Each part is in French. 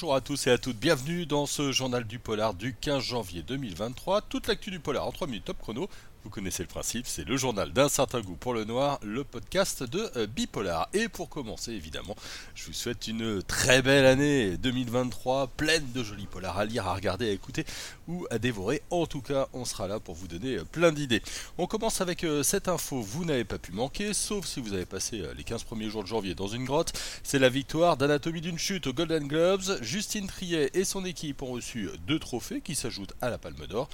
Bonjour à tous et à toutes, bienvenue dans ce journal du polar du 15 janvier 2023. Toute l'actu du polar en 3 minutes top chrono. Vous connaissez le principe, c'est le journal d'un certain goût pour le noir, le podcast de euh, Bipolar. Et pour commencer, évidemment, je vous souhaite une très belle année 2023, pleine de jolis polars à lire, à regarder, à écouter ou à dévorer. En tout cas, on sera là pour vous donner euh, plein d'idées. On commence avec euh, cette info, vous n'avez pas pu manquer, sauf si vous avez passé les 15 premiers jours de janvier dans une grotte. C'est la victoire d'Anatomie d'une chute aux Golden Globes. Justine Triet et son équipe ont reçu deux trophées qui s'ajoutent à la Palme d'Or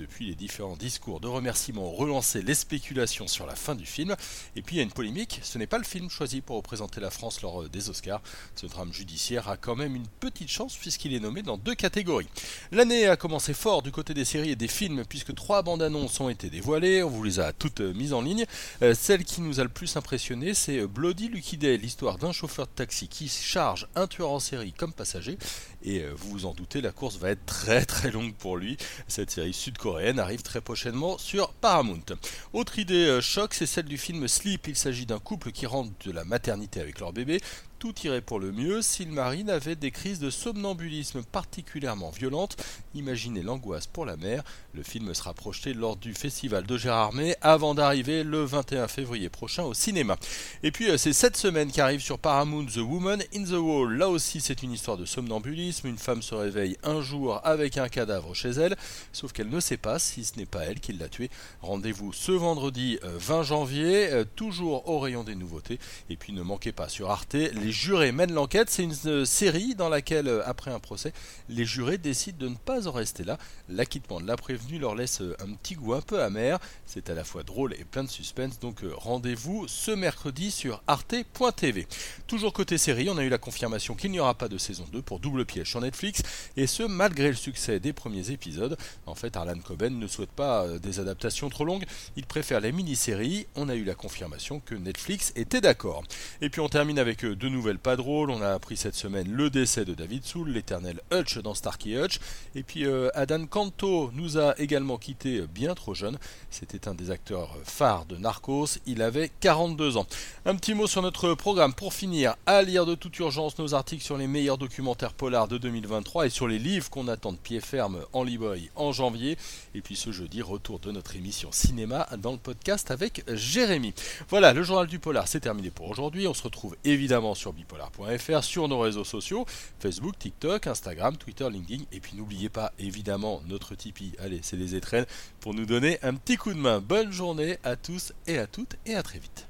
depuis les différents discours de remerciement ont relancé les spéculations sur la fin du film. Et puis il y a une polémique, ce n'est pas le film choisi pour représenter la France lors euh, des Oscars. Ce drame judiciaire a quand même une petite chance puisqu'il est nommé dans deux catégories. L'année a commencé fort du côté des séries et des films puisque trois bandes annonces ont été dévoilées, on vous les a toutes euh, mises en ligne. Euh, celle qui nous a le plus impressionné, c'est Bloody Lucky Day, l'histoire d'un chauffeur de taxi qui charge un tueur en série comme passager. Et vous vous en doutez, la course va être très très longue pour lui. Cette série sud-coréenne arrive très prochainement sur Paramount. Autre idée euh, choc, c'est celle du film Sleep. Il s'agit d'un couple qui rentre de la maternité avec leur bébé tout irait pour le mieux si le marine avait des crises de somnambulisme particulièrement violentes. Imaginez l'angoisse pour la mère. Le film sera projeté lors du festival de Gérardmer avant d'arriver le 21 février prochain au cinéma. Et puis euh, c'est cette semaine qu'arrive sur Paramount The Woman in the Wall. Là aussi c'est une histoire de somnambulisme. Une femme se réveille un jour avec un cadavre chez elle, sauf qu'elle ne sait pas si ce n'est pas elle qui l'a tué. Rendez-vous ce vendredi 20 euh, janvier, euh, toujours au rayon des nouveautés. Et puis ne manquez pas sur Arte les les jurés mènent l'enquête. C'est une euh, série dans laquelle, euh, après un procès, les jurés décident de ne pas en rester là. L'acquittement de la prévenue leur laisse euh, un petit goût un peu amer. C'est à la fois drôle et plein de suspense. Donc rendez-vous ce mercredi sur arte.tv. Toujours côté série, on a eu la confirmation qu'il n'y aura pas de saison 2 pour Double Piège sur Netflix. Et ce, malgré le succès des premiers épisodes. En fait, Arlan Coben ne souhaite pas des adaptations trop longues. Il préfère les mini-séries. On a eu la confirmation que Netflix était d'accord. Et puis on termine avec de nouveau nouvelle pas drôle. On a appris cette semaine le décès de David Soul, l'éternel Hutch dans Starkey Hutch. Et puis euh, Adan Kanto nous a également quitté bien trop jeune. C'était un des acteurs phares de Narcos. Il avait 42 ans. Un petit mot sur notre programme pour finir. À lire de toute urgence nos articles sur les meilleurs documentaires polars de 2023 et sur les livres qu'on attend de pied ferme en librairie en janvier. Et puis ce jeudi, retour de notre émission cinéma dans le podcast avec Jérémy. Voilà, le journal du polar, c'est terminé pour aujourd'hui. On se retrouve évidemment bipolar.fr, sur nos réseaux sociaux, Facebook, TikTok, Instagram, Twitter, LinkedIn. Et puis n'oubliez pas évidemment notre Tipeee. Allez, c'est les étrennes pour nous donner un petit coup de main. Bonne journée à tous et à toutes et à très vite.